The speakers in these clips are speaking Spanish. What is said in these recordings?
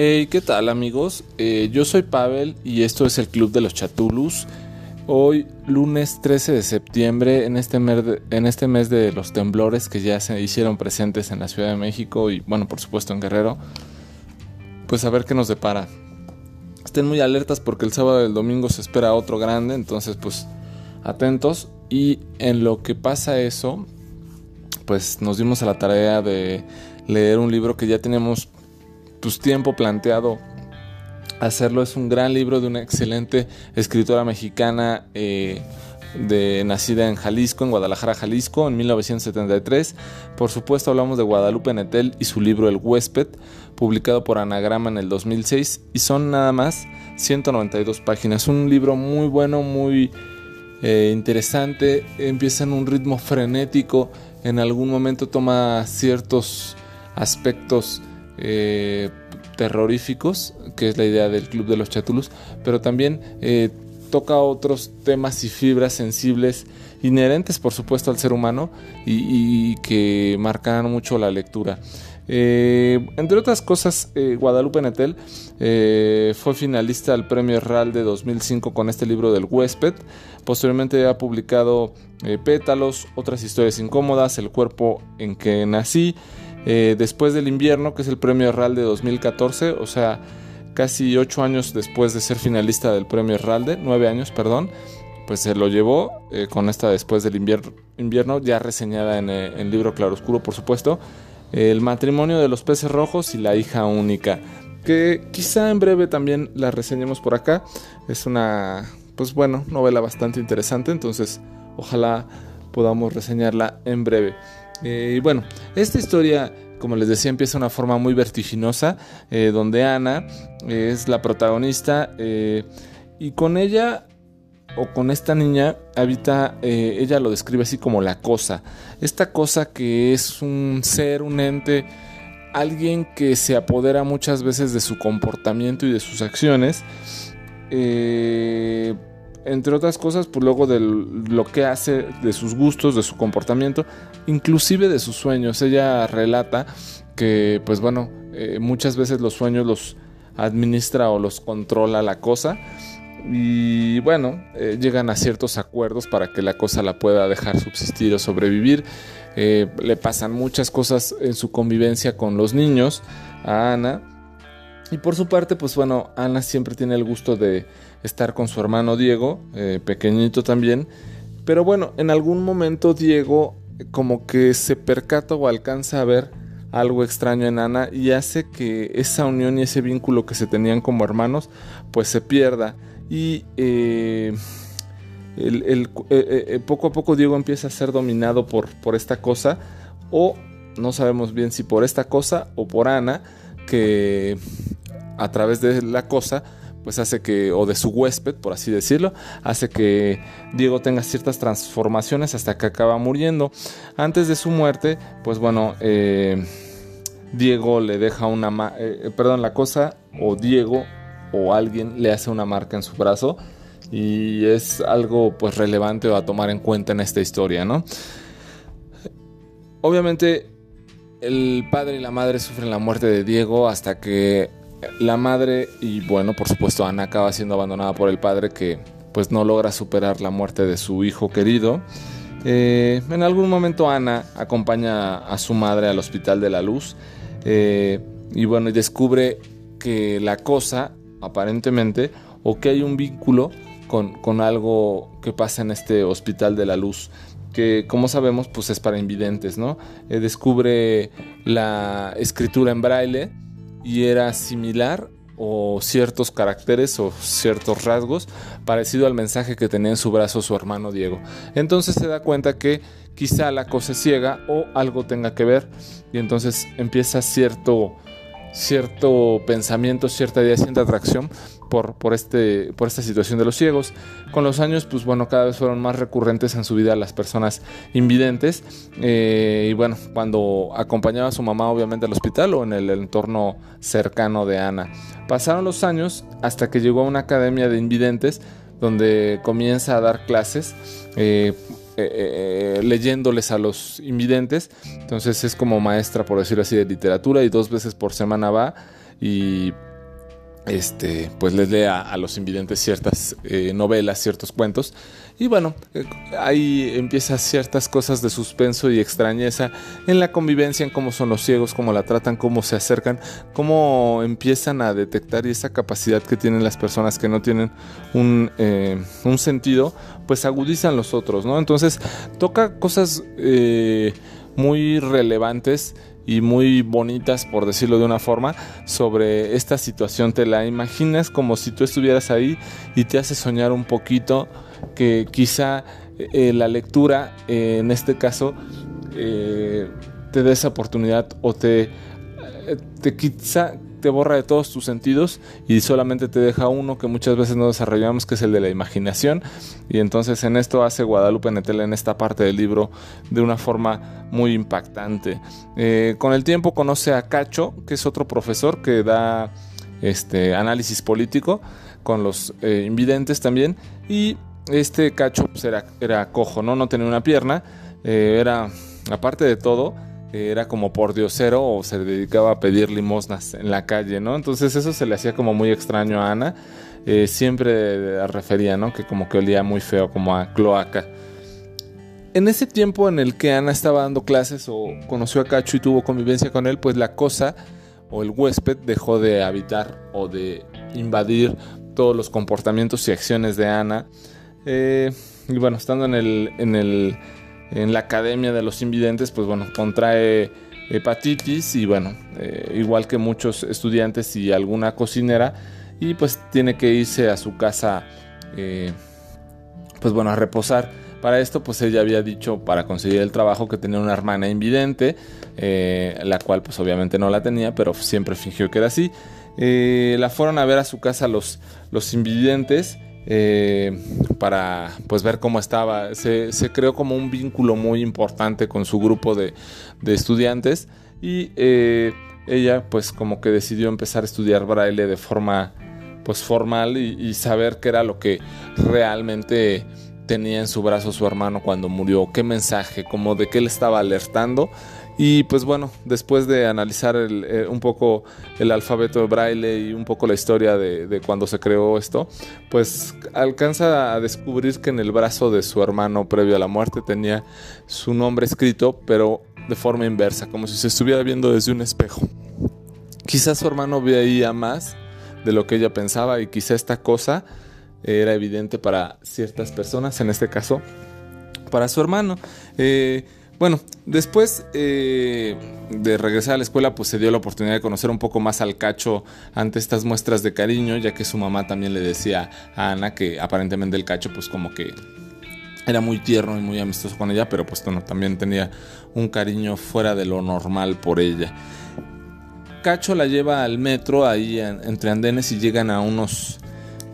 Hey, ¿qué tal amigos? Eh, yo soy Pavel y esto es el Club de los Chatulus. Hoy, lunes 13 de septiembre, en este, en este mes de los temblores que ya se hicieron presentes en la Ciudad de México y, bueno, por supuesto en Guerrero, pues a ver qué nos depara. Estén muy alertas porque el sábado y el domingo se espera otro grande, entonces pues atentos. Y en lo que pasa eso, pues nos dimos a la tarea de leer un libro que ya tenemos pues, tiempo planteado hacerlo. Es un gran libro de una excelente escritora mexicana eh, de, nacida en Jalisco, en Guadalajara, Jalisco, en 1973. Por supuesto hablamos de Guadalupe Netel y su libro El huésped, publicado por Anagrama en el 2006 y son nada más 192 páginas. Un libro muy bueno, muy eh, interesante, empieza en un ritmo frenético, en algún momento toma ciertos aspectos eh, terroríficos, que es la idea del Club de los Chatulus, pero también eh, toca otros temas y fibras sensibles inherentes, por supuesto, al ser humano y, que marcan mucho la lectura. Eh, entre otras cosas, Guadalupe Netel fue finalista al Premio RAL de 2005 con este libro del huésped. Posteriormente ha publicado Pétalos, otras historias incómodas, El cuerpo en que nací, eh, después del invierno, que es el premio Herralde 2014, o sea, casi ocho años después de ser finalista del premio Herralde, nueve años, perdón, pues se lo llevó eh, con esta después del invierno, ya reseñada en eh, el libro Claroscuro, por supuesto, El matrimonio de los peces rojos y la hija única, que quizá en breve también la reseñemos por acá. Es una, pues bueno, novela bastante interesante, entonces ojalá podamos reseñarla en breve. Eh, bueno, esta historia, como les decía, empieza de una forma muy vertiginosa, eh, donde Ana es la protagonista eh, y con ella o con esta niña habita, ella lo describe así como la cosa, esta cosa que es un ser, un ente, alguien que se apodera muchas veces de su comportamiento y de sus acciones entre otras cosas, pues luego de lo que hace, de sus gustos, de su comportamiento, inclusive de sus sueños. Ella relata que, pues bueno, eh, muchas veces los sueños los administra o los controla la cosa. Y bueno, eh, llegan a ciertos acuerdos para que la cosa la pueda dejar subsistir o sobrevivir. Eh, le pasan muchas cosas en su convivencia con los niños a Ana. Y por su parte, pues bueno, Ana siempre tiene el gusto de estar con su hermano Diego, eh, pequeñito también. Pero bueno, en algún momento Diego eh, como que se percata o alcanza a ver algo extraño en Ana y hace que esa unión y ese vínculo que se tenían como hermanos pues se pierda. Y eh, poco a poco Diego empieza a ser dominado por, por esta cosa o no sabemos bien si por esta cosa o por Ana que a través de la cosa pues hace que, o de su huésped, por así decirlo, hace que Diego tenga ciertas transformaciones hasta que acaba muriendo. Antes de su muerte, pues bueno, eh, Diego le deja una, eh, eh, perdón, la cosa, o Diego o alguien le hace una marca en su brazo y es algo pues relevante a tomar en cuenta en esta historia, ¿no? Obviamente el padre y la madre sufren la muerte de Diego hasta que la madre y bueno, por supuesto Ana acaba siendo abandonada por el padre que pues no logra superar la muerte de su hijo querido. Eh, en algún momento Ana acompaña a su madre al Hospital de la Luz eh, y bueno, descubre que la cosa, aparentemente, o que hay un vínculo con, con, algo que pasa en este Hospital de la Luz, que como sabemos pues es para invidentes, ¿no? Eh, descubre la escritura en braille y era similar o ciertos caracteres o ciertos rasgos parecido al mensaje que tenía en su brazo su hermano Diego. Entonces se da cuenta que quizá la cosa es ciega o algo tenga que ver y entonces empieza cierto cierto pensamiento, cierta idea, cierta atracción por, por, este, por esta situación de los ciegos. Con los años, pues bueno, cada vez fueron más recurrentes en su vida las personas invidentes. Eh, y bueno, cuando acompañaba a su mamá, obviamente, al hospital o en el entorno cercano de Ana. Pasaron los años hasta que llegó a una academia de invidentes donde comienza a dar clases. Eh, eh, leyéndoles a los invidentes. Entonces es como maestra, por decirlo así, de literatura y dos veces por semana va y este, pues les lee a, los invidentes ciertas eh, novelas, ciertos cuentos. Y bueno, eh, ahí empieza ciertas cosas de suspenso y extrañeza en la convivencia, en cómo son los ciegos, cómo la tratan, cómo se acercan, cómo empiezan a detectar y esa capacidad que tienen las personas que no tienen un, eh, un sentido, pues agudizan los otros, ¿no? Entonces toca cosas muy relevantes y muy bonitas, por decirlo de una forma, sobre esta situación. Te la imaginas como si tú estuvieras ahí y te hace soñar un poquito que quizá eh, la lectura, eh, en este caso, eh, te dé esa oportunidad o te, te quizá te borra de todos tus sentidos y solamente te deja uno que muchas veces no desarrollamos, que es el de la imaginación. Y entonces en esto hace Guadalupe Netela en esta parte del libro de una forma muy impactante. Eh, con el tiempo conoce a Cacho, que es otro profesor que da este análisis político con los eh, invidentes también. Y este Cacho pues, era, era, cojo, ¿no? No tenía una pierna. Eh, era, aparte de todo, era como por diosero o se dedicaba a pedir limosnas en la calle, ¿no? Entonces eso se le hacía como muy extraño a Ana. Eh, siempre refería, ¿no? Que como que olía muy feo, como a cloaca. En ese tiempo en el que Ana estaba dando clases o conoció a Cacho y tuvo convivencia con él, pues la cosa o el huésped dejó de habitar o de invadir todos los comportamientos y acciones de Ana. Eh, y bueno, estando en el en la Academia de los Invidentes, pues bueno, contrae hepatitis y bueno, eh, igual que muchos estudiantes y alguna cocinera, y pues tiene que irse a su casa, eh, pues bueno, a reposar. Para esto, pues ella había dicho para conseguir el trabajo que tenía una hermana invidente, eh, la cual pues obviamente no la tenía, pero siempre fingió que era así. la fueron a ver a su casa los, los invidentes eh, para pues ver cómo estaba. Se, creó como un vínculo muy importante con su grupo de, estudiantes y eh, ella pues como que decidió empezar a estudiar braille de forma pues formal y, saber qué era lo que realmente tenía en su brazo su hermano cuando murió, qué mensaje, como de qué le estaba alertando y pues bueno, después de analizar eh, un poco el alfabeto de braille y un poco la historia de, cuando se creó esto, pues alcanza a descubrir que en el brazo de su hermano previo a la muerte tenía su nombre escrito, pero de forma inversa, como si se estuviera viendo desde un espejo. Quizás su hermano veía más de lo que ella pensaba y quizá esta cosa era evidente para ciertas personas, en este caso para su hermano. Eh, bueno, después eh, de regresar a la escuela, pues se dio la oportunidad de conocer un poco más al cacho ante estas muestras de cariño, ya que su mamá también le decía a Ana que aparentemente el cacho, pues como que era muy tierno y muy amistoso con ella, pero pues bueno, también tenía un cariño fuera de lo normal por ella. Cacho la lleva al metro ahí entre andenes y llegan a unos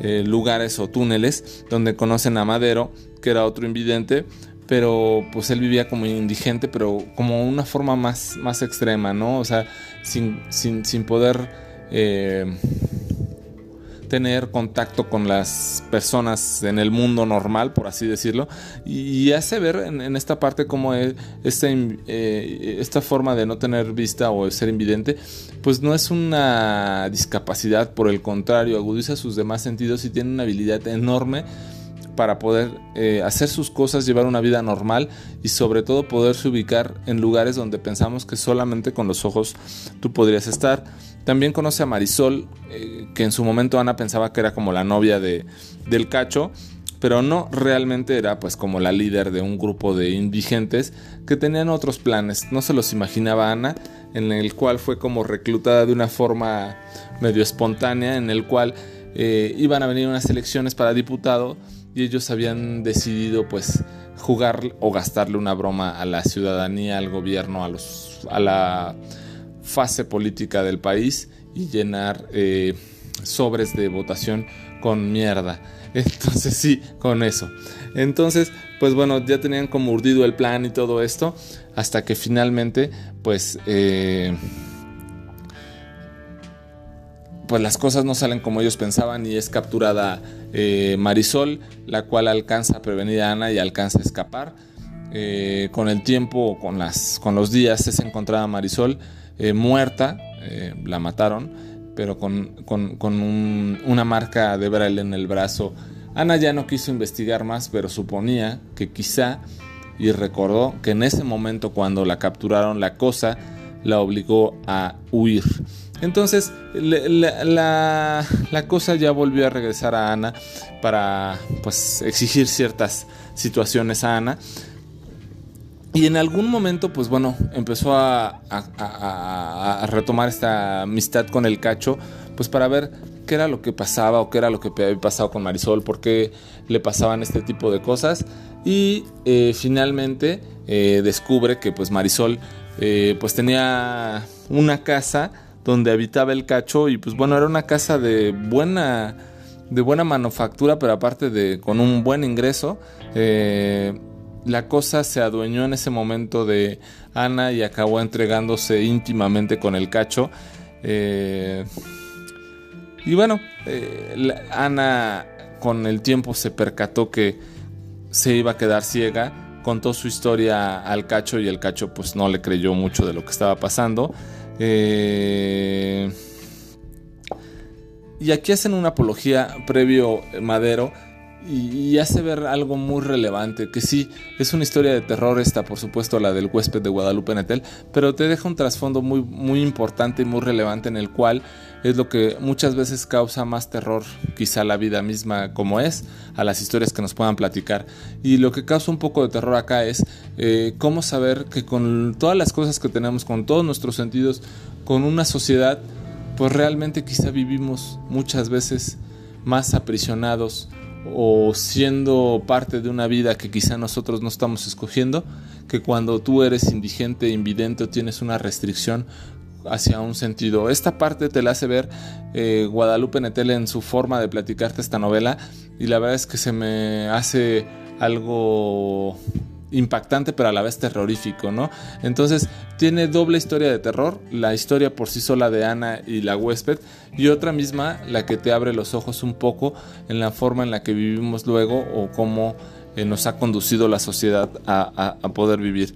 eh, lugares o túneles donde conocen a Madero, que era otro invidente pero pues él vivía como indigente, pero como una forma más, más extrema, ¿no? O sea, sin, sin, poder eh, tener contacto con las personas en el mundo normal, por así decirlo, y, hace ver en, esta parte como esta, eh, esta forma de no tener vista o ser invidente, pues no es una discapacidad, por el contrario, agudiza sus demás sentidos y tiene una habilidad enorme para poder eh, hacer sus cosas, llevar una vida normal y sobre todo poderse ubicar en lugares donde pensamos que solamente con los ojos tú podrías estar. También conoce a Marisol, eh, que en su momento Ana pensaba que era como la novia de, del cacho, pero no realmente era pues como la líder de un grupo de indigentes que tenían otros planes. No se los imaginaba Ana, en el cual fue como reclutada de una forma medio espontánea, en el cual eh, iban a venir unas elecciones para diputado y ellos habían decidido pues jugar o gastarle una broma a la ciudadanía, al gobierno, a, los, a la fase política del país y llenar eh, sobres de votación con mierda. Entonces sí, con eso. Entonces, pues bueno, ya tenían como urdido el plan y todo esto, hasta que finalmente, pues... Eh, pues las cosas no salen como ellos pensaban y es capturada eh, Marisol, la cual alcanza a prevenir a Ana y alcanza a escapar. Eh, con el tiempo, con, las, con los días, es encontrada Marisol eh, muerta, la mataron, pero con, una marca de braille en el brazo. Ana ya no quiso investigar más, pero suponía que quizá, y recordó que en ese momento cuando la capturaron la cosa, la obligó a huir. Entonces la, cosa ya volvió a regresar a Ana para pues exigir ciertas situaciones a Ana. Y en algún momento, pues bueno, empezó a, retomar esta amistad con el cacho, pues para ver qué era lo que pasaba o qué era lo que había pasado con Marisol, por qué le pasaban este tipo de cosas. Y eh, finalmente eh, descubre que pues Marisol eh, pues tenía una casa donde habitaba el cacho y pues bueno, era una casa de buena, de buena manufactura, pero aparte de con un buen ingreso. Eh, la cosa se adueñó en ese momento de Ana y acabó entregándose íntimamente con el cacho. Eh, y bueno, eh, Ana con el tiempo se percató que se iba a quedar ciega, contó su historia al cacho y el cacho pues no le creyó mucho de lo que estaba pasando. Eh, y aquí hacen una apología previo Madero y, hace ver algo muy relevante, que sí, es una historia de terror esta, por supuesto, la del huésped de Guadalupe Netel, pero te deja un trasfondo muy, muy importante y muy relevante en el cual es lo que muchas veces causa más terror, quizá la vida misma como es, a las historias que nos puedan platicar. Y lo que causa un poco de terror acá es eh, cómo saber que con todas las cosas que tenemos, con todos nuestros sentidos, con una sociedad, pues realmente quizá vivimos muchas veces más aprisionados o siendo parte de una vida que quizá nosotros no estamos escogiendo, que cuando tú eres indigente, invidente o tienes una restricción hacia un sentido. Esta parte te la hace ver eh, Guadalupe Netel en su forma de platicarte esta novela y la verdad es que se me hace algo impactante pero a la vez terrorífico, ¿no? Entonces tiene doble historia de terror, la historia por sí sola de Ana y la huésped y otra misma la que te abre los ojos un poco en la forma en la que vivimos luego o cómo eh, nos ha conducido la sociedad a, poder vivir.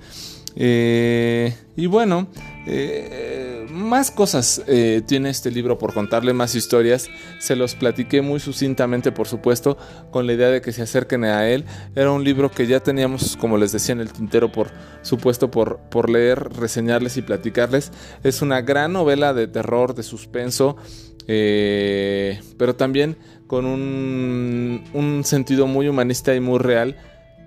Eh, y bueno, eh, más cosas eh, tiene este libro por contarle, más historias. Se los platiqué muy sucintamente, por supuesto, con la idea de que se acerquen a él. Era un libro que ya teníamos, como les decía, en el tintero, por supuesto, por, por leer, reseñarles y platicarles. Es una gran novela de terror, de suspenso, eh, pero también con un, un sentido muy humanista y muy real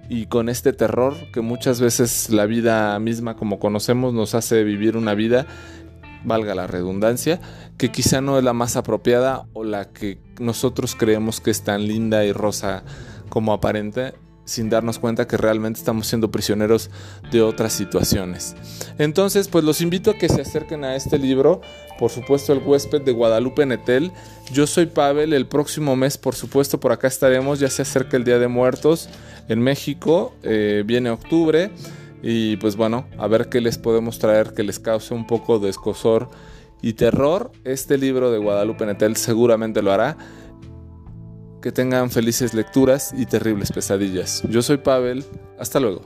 y con este terror que muchas veces la vida misma como conocemos nos hace vivir una vida, valga la redundancia, que quizá no es la más apropiada o la que nosotros creemos que es tan linda y rosa como aparente sin darnos cuenta que realmente estamos siendo prisioneros de otras situaciones. Entonces, pues los invito a que se acerquen a este libro, por supuesto el huésped de Guadalupe Netel. Yo soy Pavel, el próximo mes, por supuesto, por acá estaremos, ya se acerca el Día de Muertos en México, eh, viene octubre y pues bueno, a ver qué les podemos traer que les cause un poco de escosor y terror. Este libro de Guadalupe Netel seguramente lo hará. Que tengan felices lecturas y terribles pesadillas. Yo soy Pavel, hasta luego.